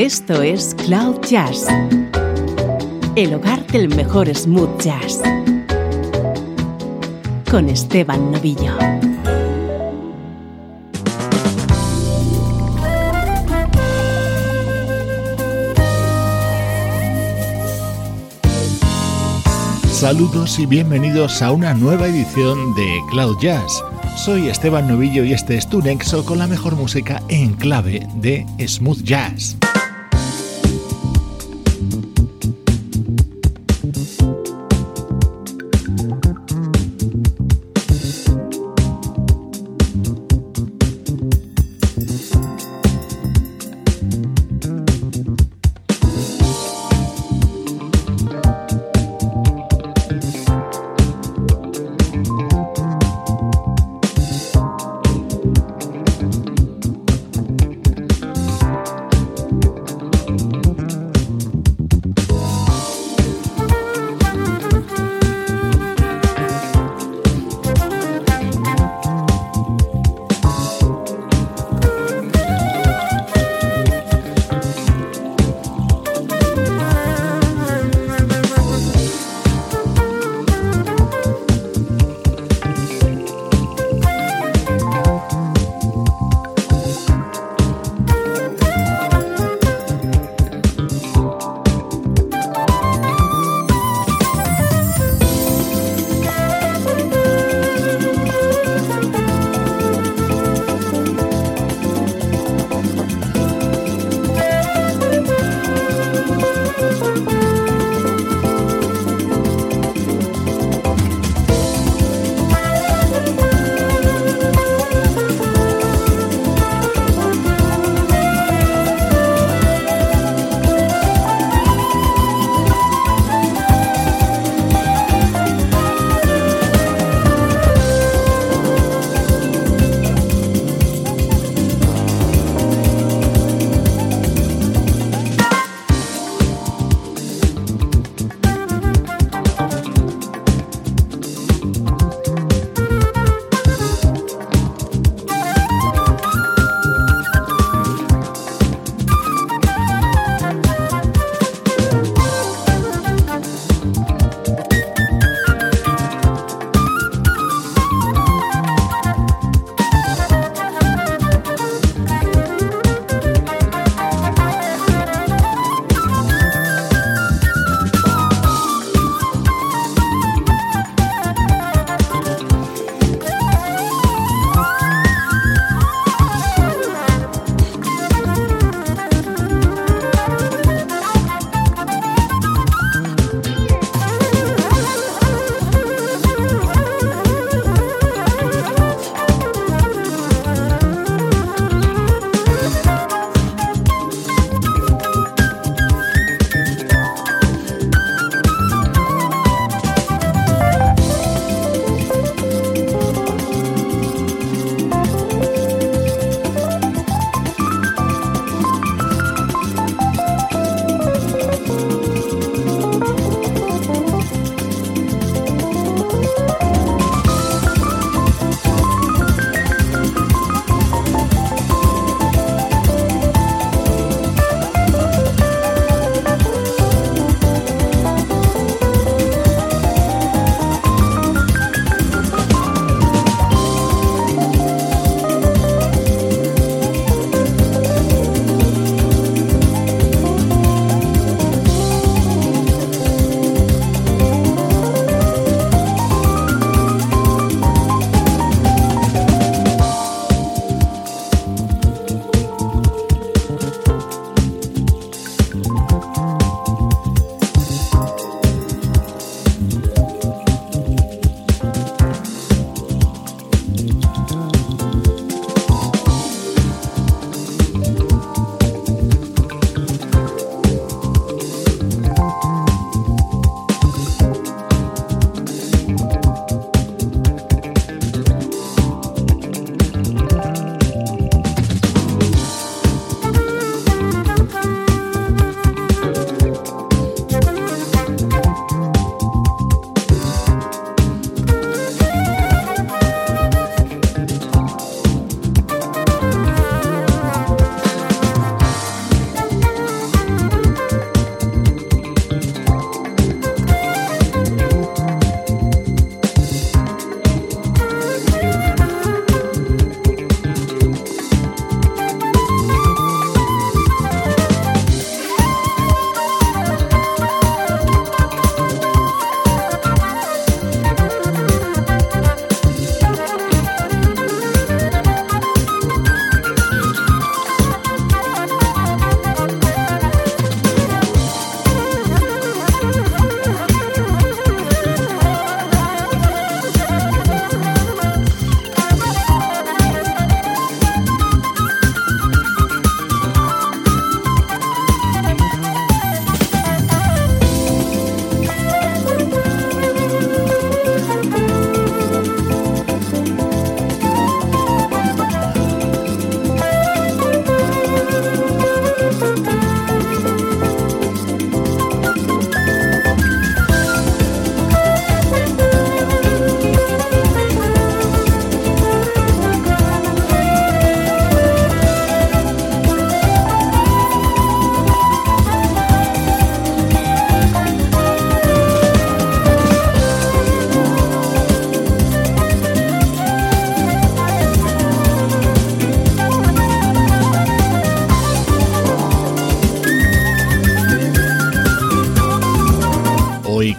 Esto es Cloud Jazz, el hogar del mejor smooth jazz, con Esteban Novillo. Saludos y bienvenidos a una nueva edición de Cloud Jazz. Soy Esteban Novillo y este es tu nexo con la mejor música en clave de smooth jazz.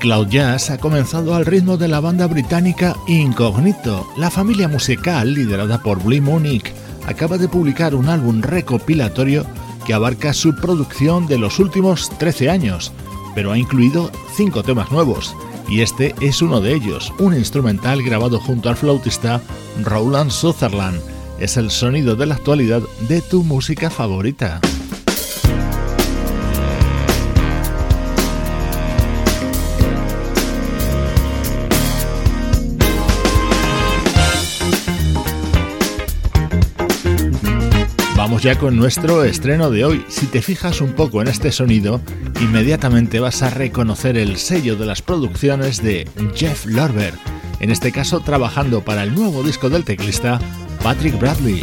Cloud Jazz ha comenzado al ritmo de la banda británica Incognito. La familia musical, liderada por Blue Monique, acaba de publicar un álbum recopilatorio que abarca su producción de los últimos 13 años, pero ha incluido 5 temas nuevos, y este es uno de ellos, un instrumental grabado junto al flautista Roland Sutherland. Es el sonido de la actualidad de tu música favorita. Ya con nuestro estreno de hoy. Si te fijas un poco en este sonido, inmediatamente vas a reconocer el sello de las producciones de Jeff Lorber, en este caso trabajando para el nuevo disco del teclista Patrick Bradley.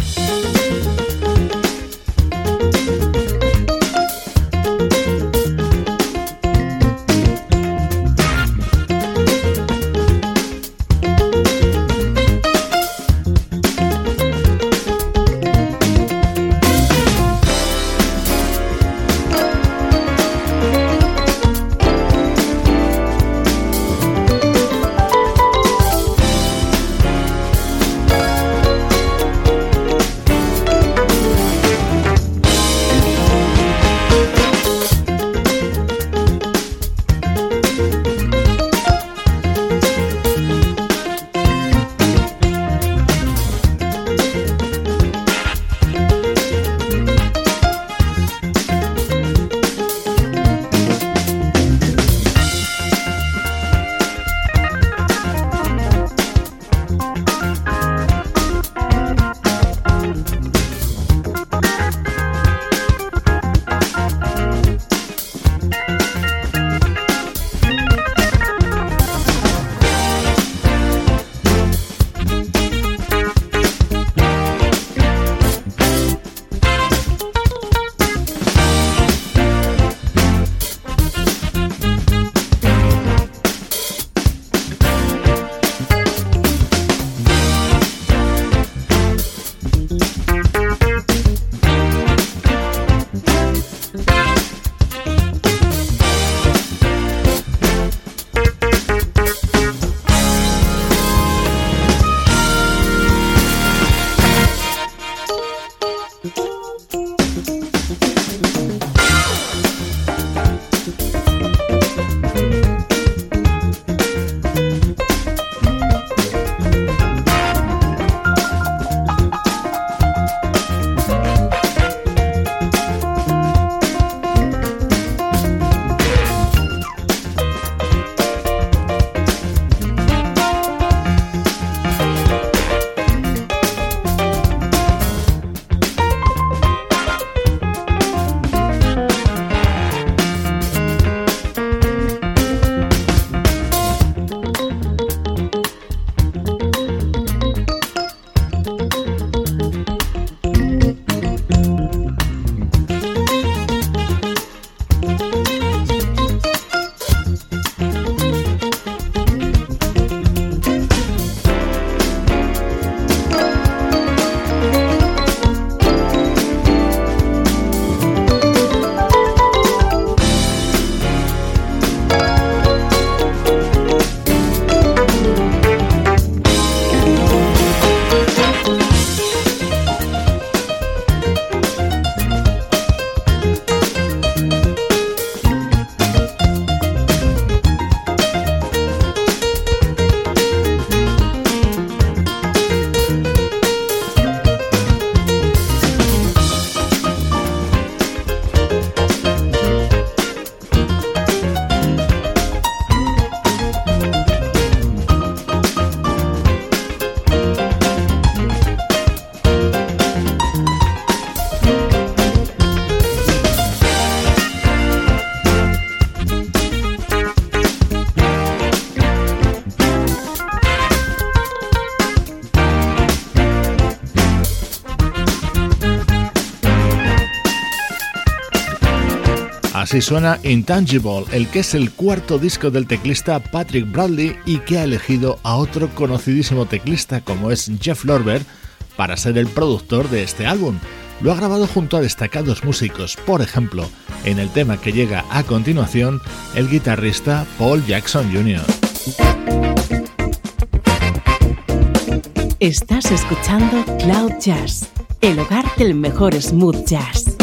Así suena Intangible, el que es el cuarto disco del teclista Patrick Bradley y que ha elegido a otro conocidísimo teclista como es Jeff Lorber para ser el productor de este álbum. lo ha grabado junto a destacados músicos, por ejemplo, en el tema que llega a continuación, el guitarrista Paul Jackson Jr. Estás escuchando Cloud Jazz, el hogar del mejor smooth jazz.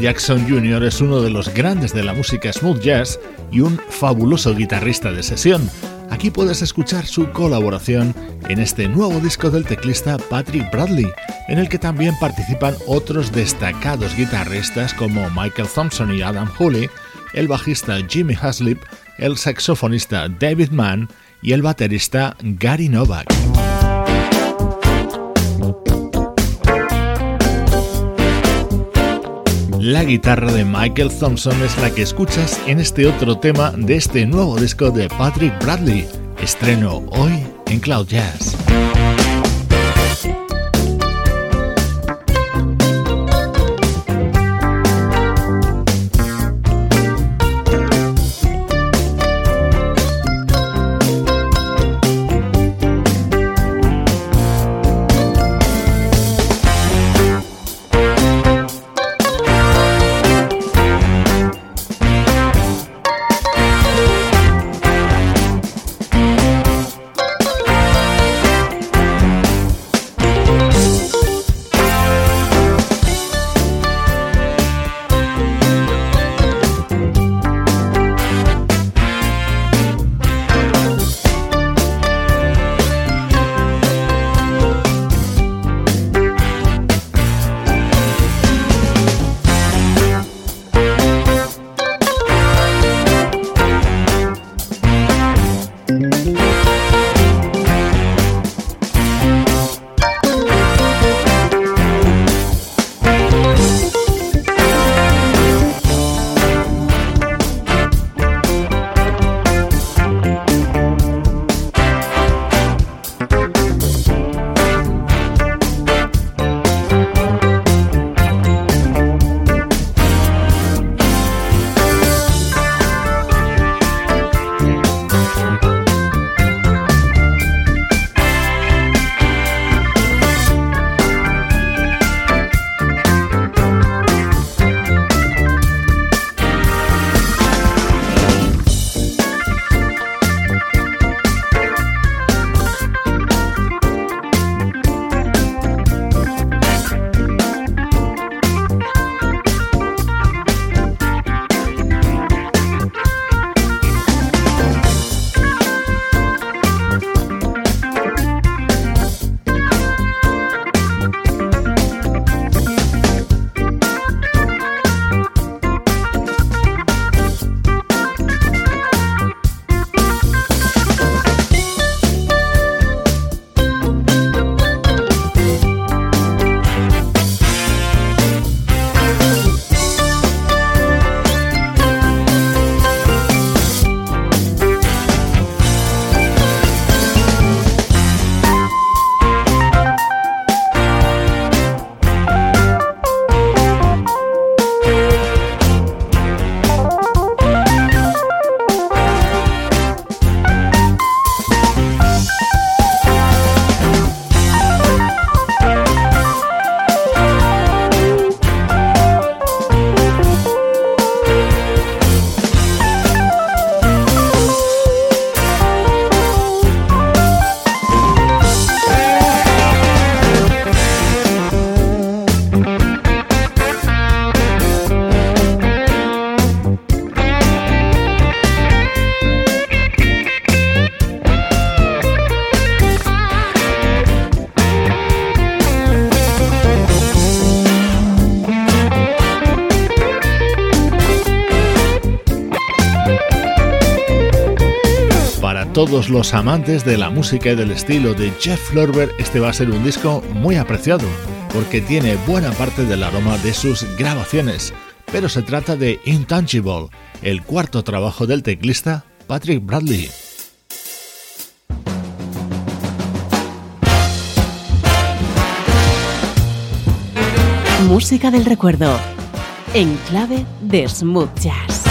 Jackson Jr. es uno de los grandes de la música smooth jazz y un fabuloso guitarrista de sesión. Aquí puedes escuchar su colaboración en este nuevo disco del teclista Patrick Bradley, en el que también participan otros destacados guitarristas como Michael Thompson y Adam Hooley, el bajista Jimmy Haslip, el saxofonista David Mann y el baterista Gary Novak. La guitarra de Michael Thompson es la que escuchas en este otro tema de este nuevo disco de Patrick Bradley, estreno hoy en Cloud Jazz. Todos los amantes de la música y del estilo de Jeff Lorber, este va a ser un disco muy apreciado, porque tiene buena parte del aroma de sus grabaciones. Pero se trata de Intangible, el cuarto trabajo del teclista Patrick Bradley. Música del recuerdo, en clave de smooth jazz.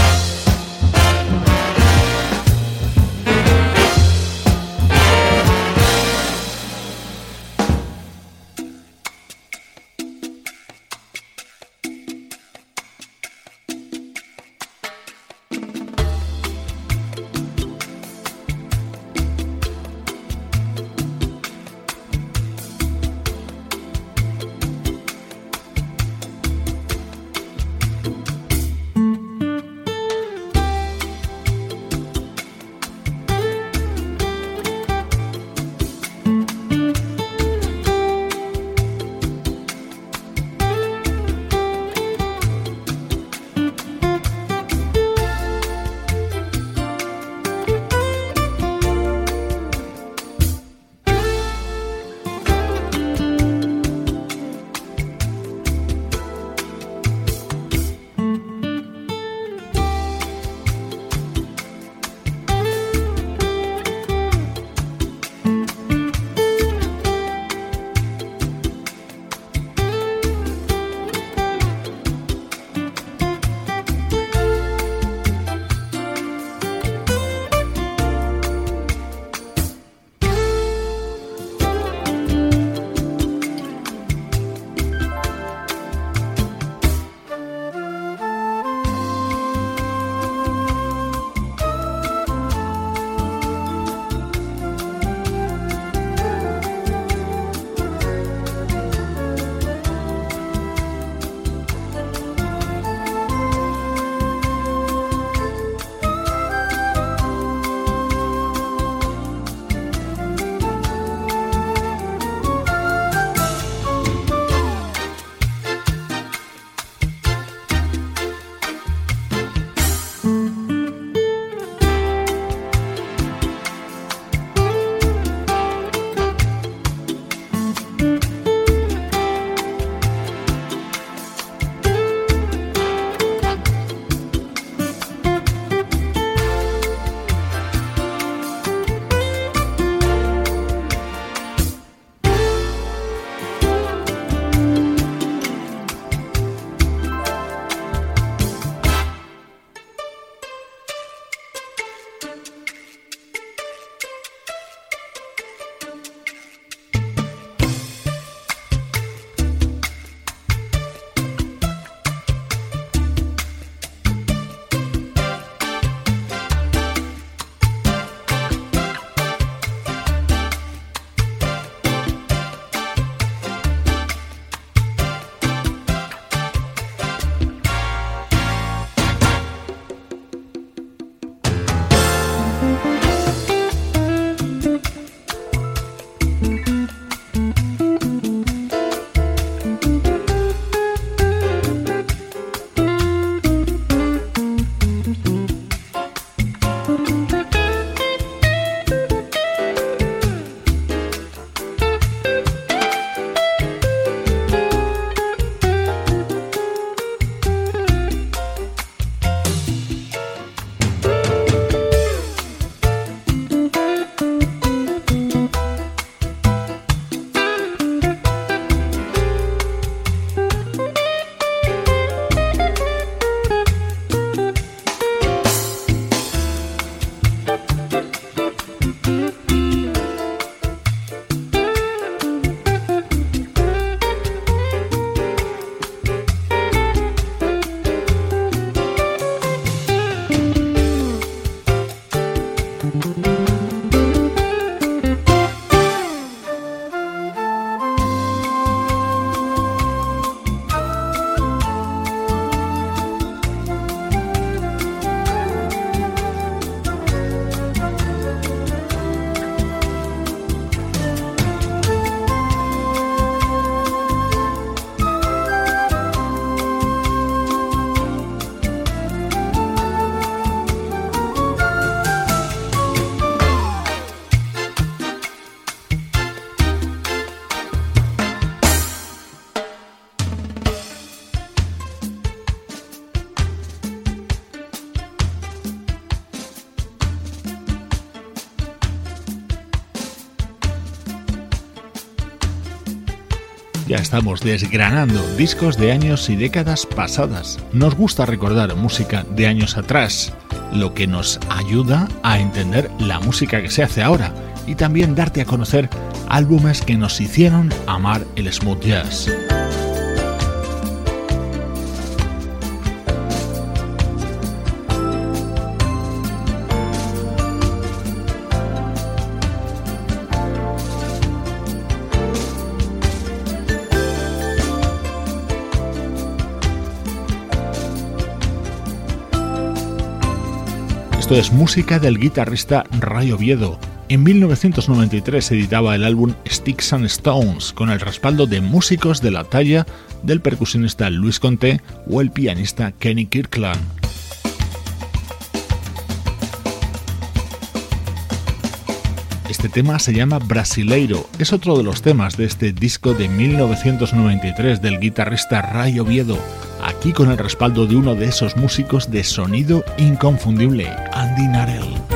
Estamos desgranando discos de años y décadas pasadas. Nos gusta recordar música de años atrás, lo que nos ayuda a entender la música que se hace ahora y también darte a conocer álbumes que nos hicieron amar el smooth jazz. Es música del guitarrista Ray Oviedo. En 1993 editaba el álbum Sticks and Stones con el respaldo de músicos de la talla del percusionista Luis Conté o el pianista Kenny Kirkland. Este tema se llama Brasileiro, es otro de los temas de este disco de 1993 del guitarrista Ray Oviedo aquí con el respaldo de uno de esos músicos de sonido inconfundible, Andy Narell.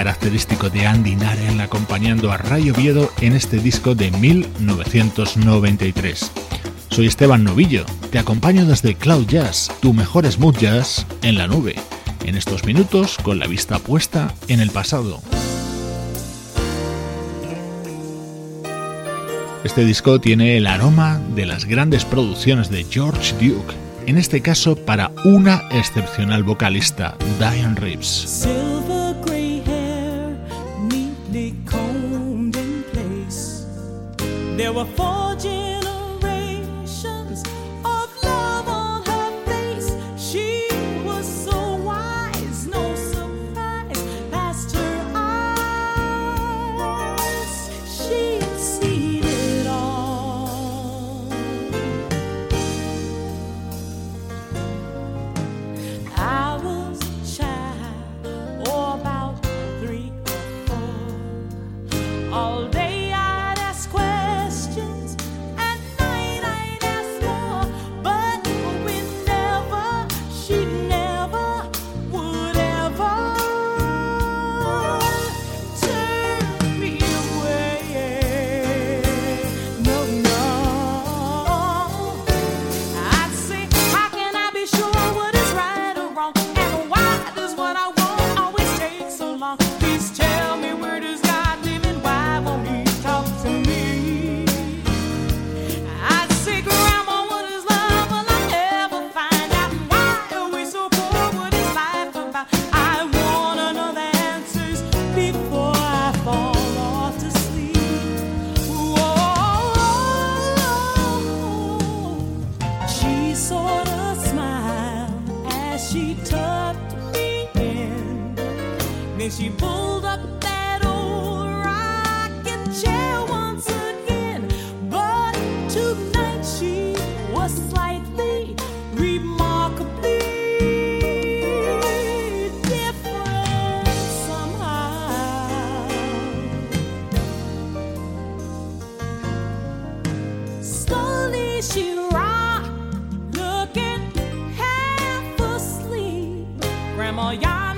Característico de Andy Naren acompañando a Ray Oviedo en este disco de 1993. Soy Esteban Novillo, te acompaño desde Cloud Jazz, tu mejor smooth jazz en la nube, en estos minutos con la vista puesta en el pasado. Este disco tiene el aroma de las grandes producciones de George Duke, en este caso para una excepcional vocalista, Diane Reeves. eu a foge grandma, yeah.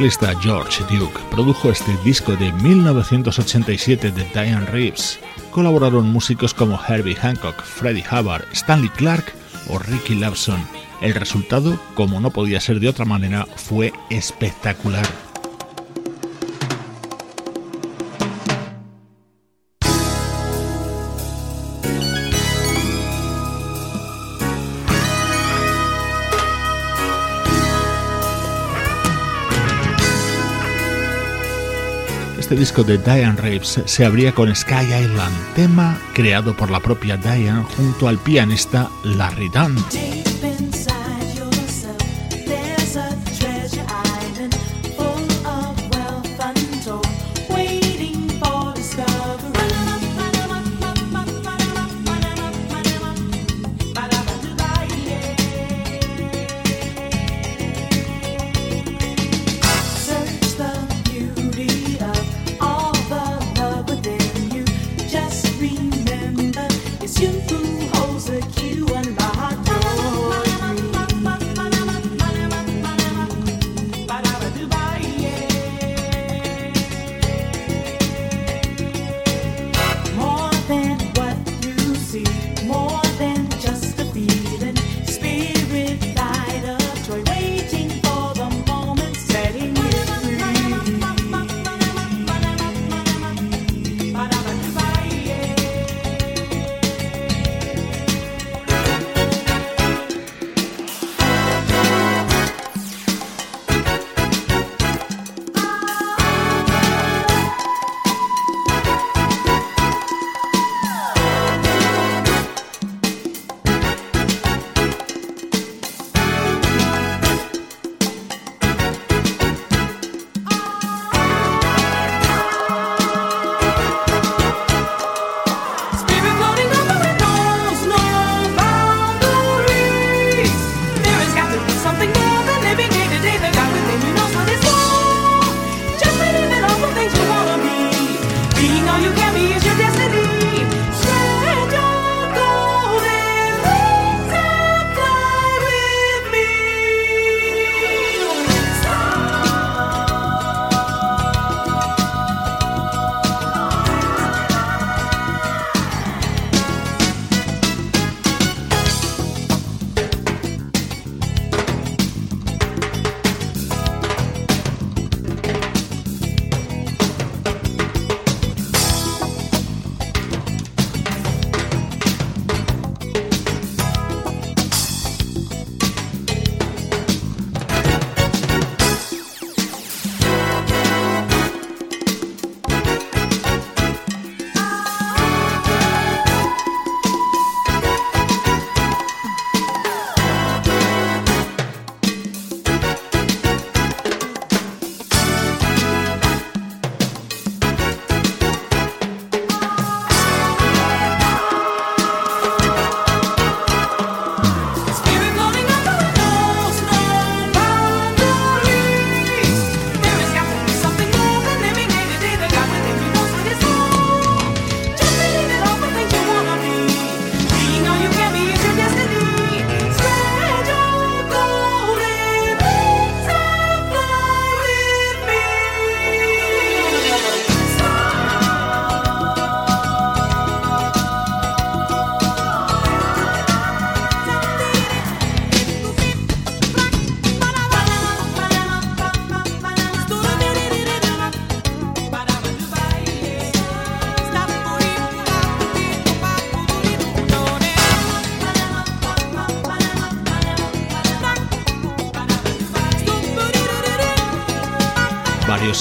Teclista George Duke produjo este disco de 1987 de Diane Reeves. Colaboraron músicos como Herbie Hancock, Freddie Hubbard, Stanley Clark o Ricky Lawson. El resultado, como no podía ser de otra manera, fue espectacular. Este disco de Diane Reeves se abría con Sky Island, tema creado por la propia Diane junto al pianista Larry Dunn.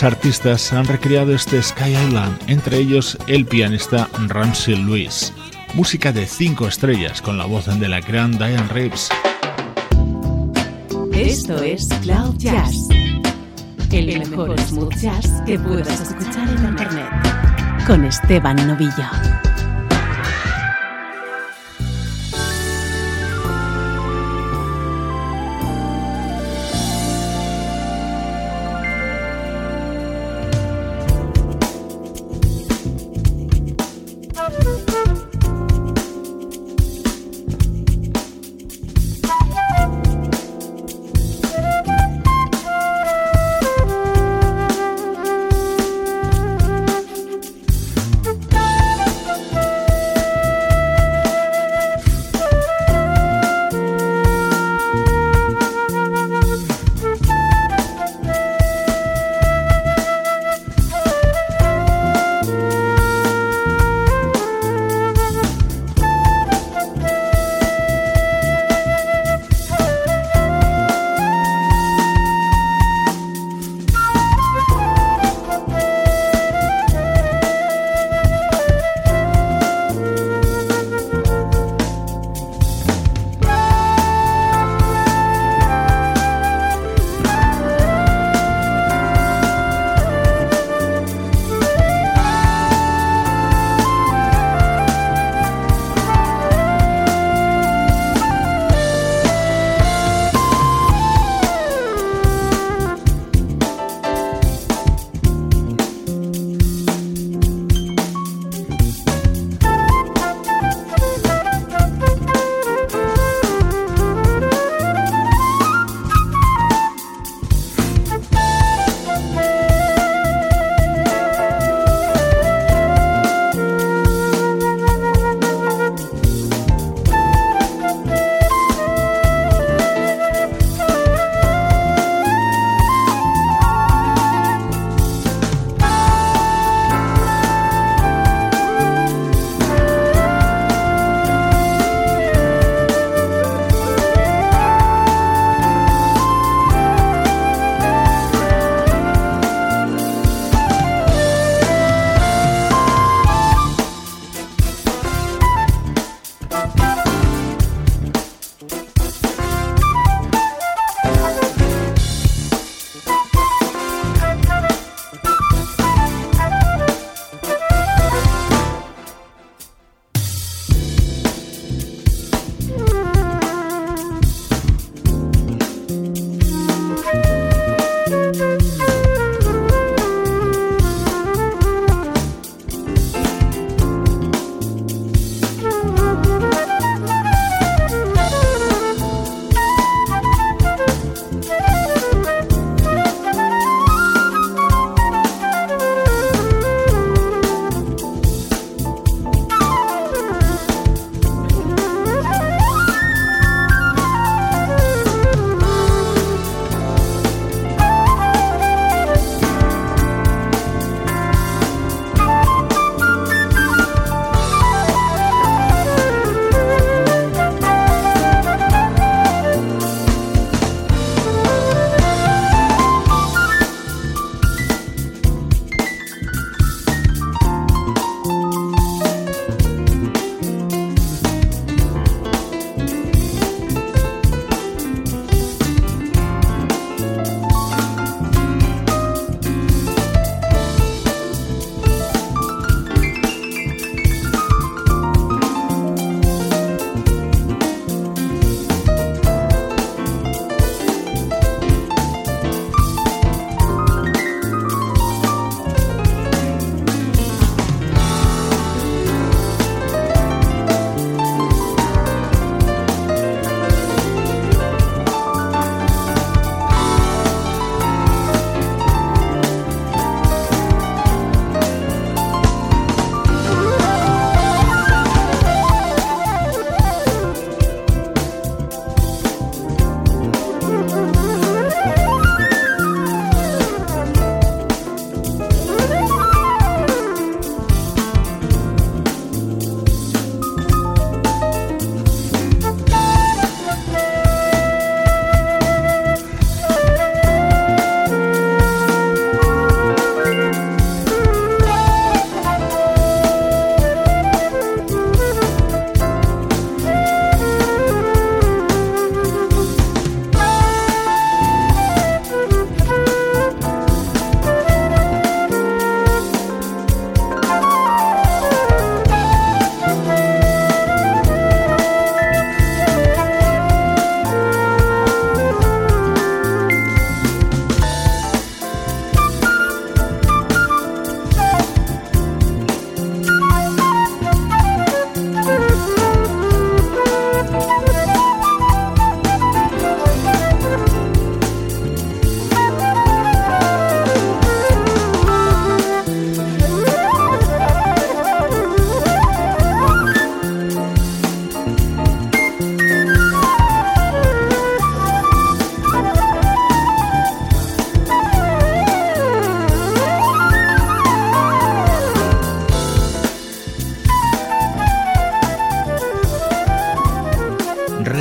Artistas han recreado este Sky Island, entre ellos el pianista Ramsey Lewis. Música de 5 estrellas con la voz de la gran Diane Reeves. Esto es Cloud Jazz, el mejor smooth jazz que puedas escuchar en Internet, con Esteban Novillo.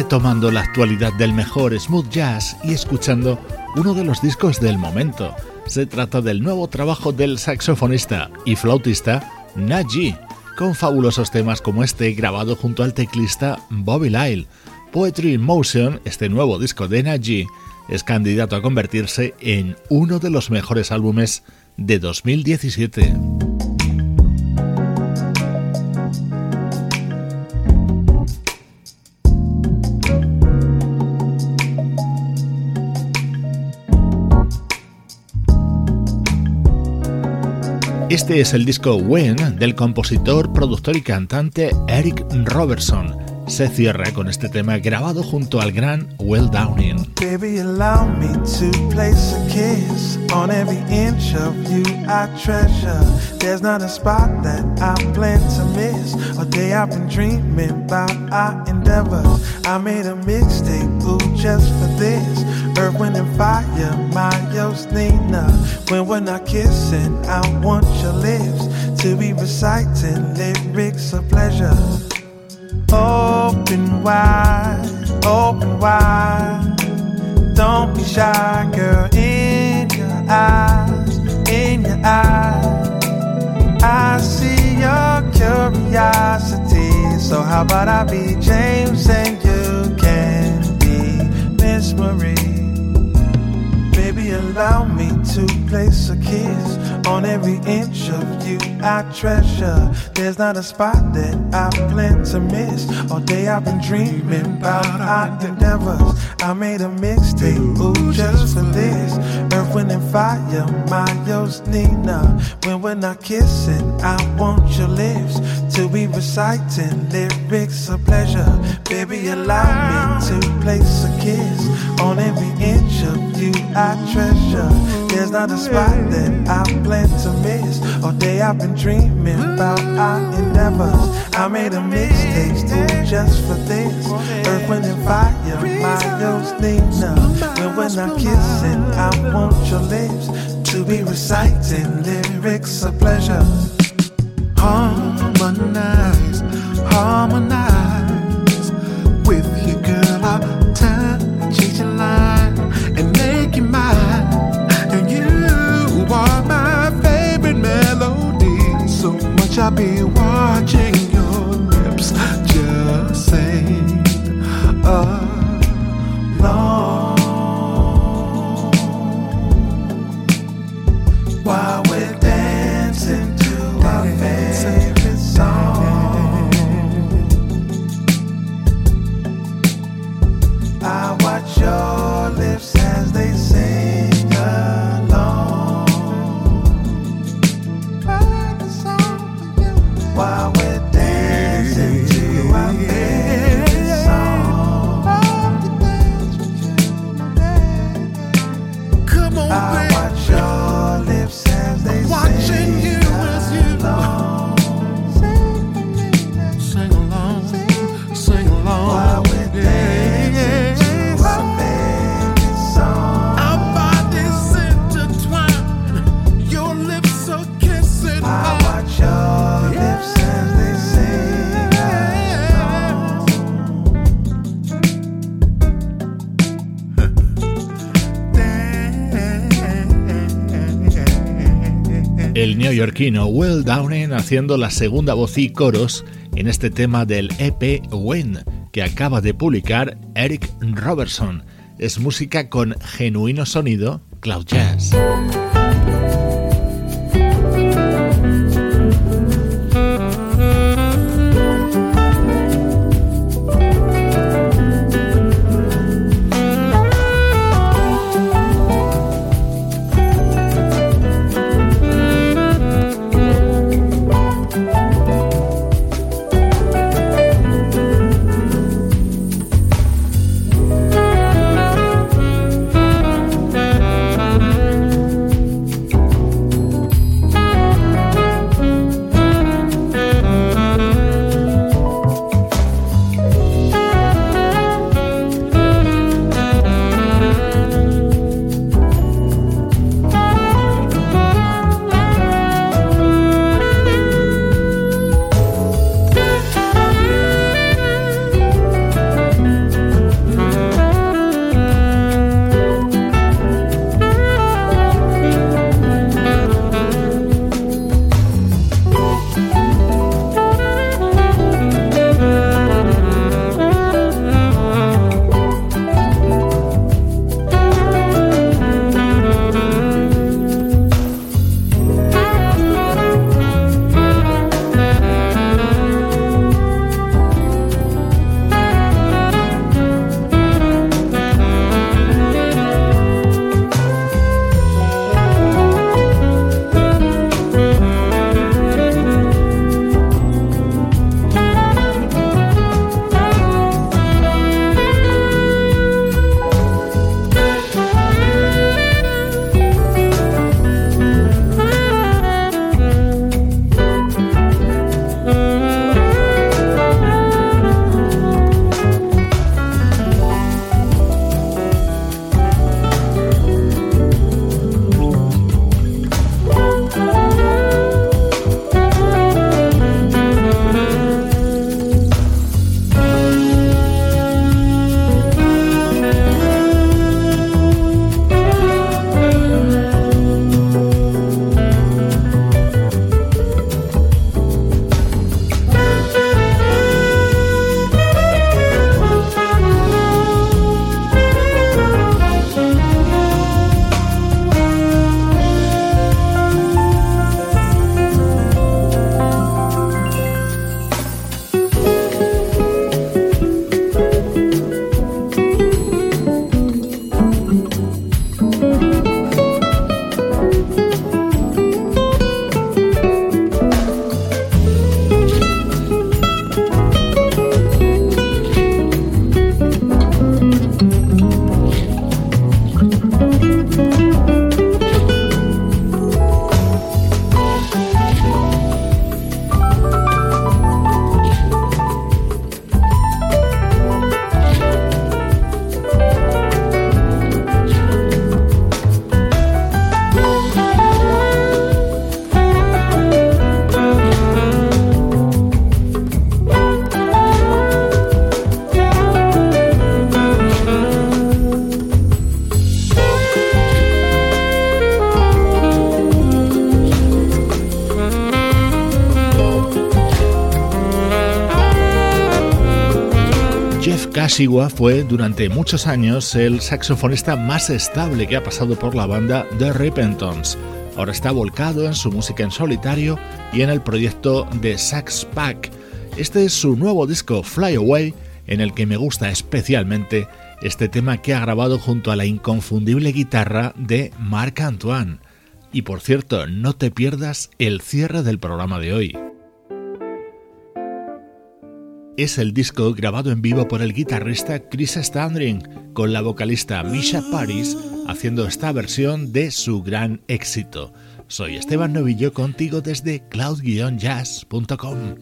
Retomando la actualidad del mejor smooth jazz y escuchando uno de los discos del momento. Se trata del nuevo trabajo del saxofonista y flautista Naji, con fabulosos temas como este grabado junto al teclista Bobby Lyle. Poetry in Motion, este nuevo disco de Naji, es candidato a convertirse en uno de los mejores álbumes de 2017. Este es el disco When del compositor, productor y cantante Eric Robertson. Se cierra con este tema grabado junto al gran Will Downing. Baby, allow me to place a kiss on every inch of you I treasure. There's not a spot that I plan to miss. A day I've been dreaming about our endeavors. I made a mixtape, ooh, just for this. Earth, wind, and fire, my Nina. When we're not kissing, I want your lips to be reciting lyrics of pleasure. Open wide, open wide. Don't be shy, girl, in your eyes, in your eyes. I see your curiosity. So, how about I be James and you can be Miss Marie? Allow me to place a kiss on every inch of you I treasure. There's not a spot that I plan to miss. All day I've been dreaming about our endeavors. I made a mixtape, ooh, just for this. Earth, wind, and fire, my yo's Nina. When we're not kissing, I want your lips to be reciting lyrics of pleasure. Baby, allow me to place a kiss on every inch of you I treasure. There's not a spot that I plan to miss. All day I've been dreaming about our endeavors. I made a mistake, too just for this. Earth, wind, and fire, my yo's Nina. But when not kissing, I want your lips to be reciting lyrics of pleasure. Harmonize, harmonize with you, happy neoyorquino Will Downing haciendo la segunda voz y coros en este tema del EP When que acaba de publicar Eric Robertson. Es música con genuino sonido cloud jazz. Kashiwa fue durante muchos años el saxofonista más estable que ha pasado por la banda The Repentance. Ahora está volcado en su música en solitario y en el proyecto de Sax Pack. Este es su nuevo disco Fly Away, en el que me gusta especialmente este tema que ha grabado junto a la inconfundible guitarra de Marc Antoine. Y por cierto, no te pierdas el cierre del programa de hoy es el disco grabado en vivo por el guitarrista Chris Standring, con la vocalista Misha Paris haciendo esta versión de su gran éxito. Soy Esteban Novillo contigo desde cloud-jazz.com.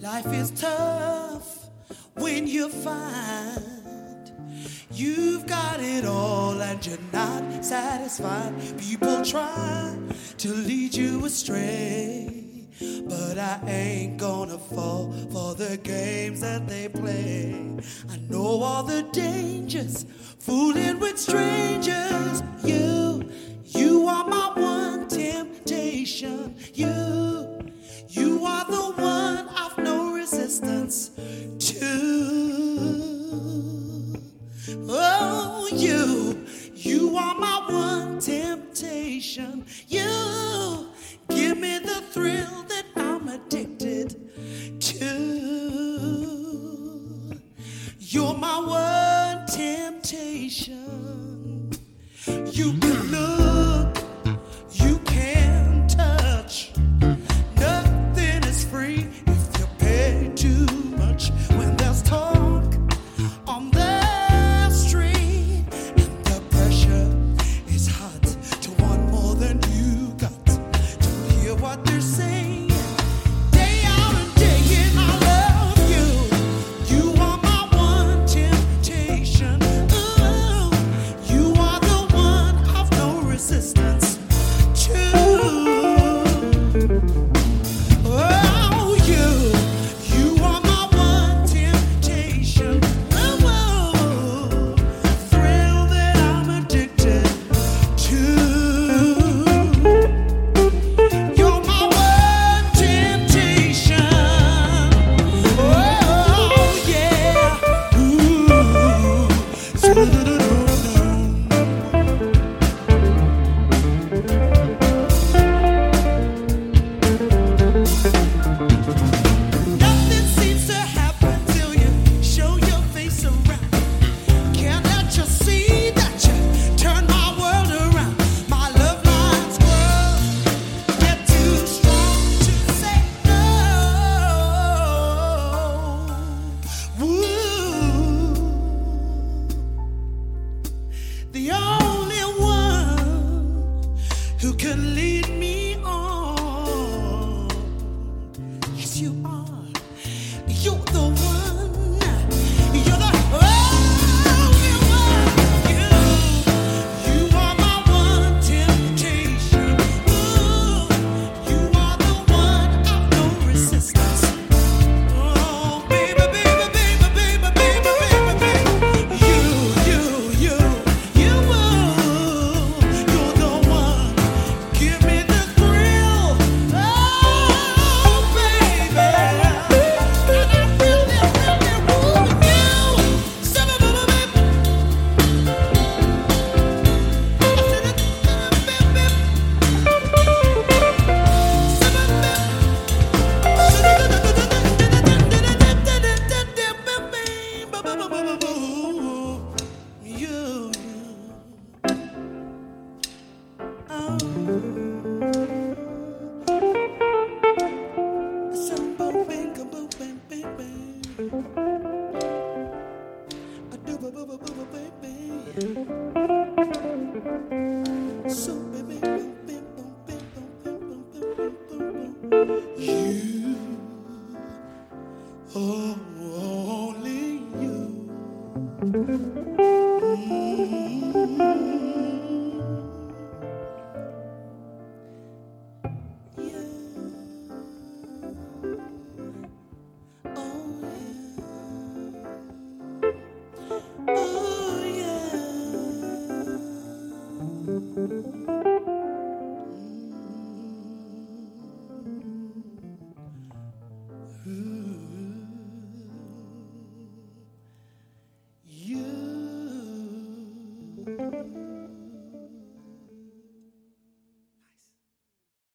You've got it all and you're not satisfied. People try to lead you astray. But I ain't gonna fall for the games that they play. I know all the dangers, fooling with strangers. You, you are my one temptation. You, you are the one I've no resistance to. Oh, you, you are my one temptation. You Give me the thrill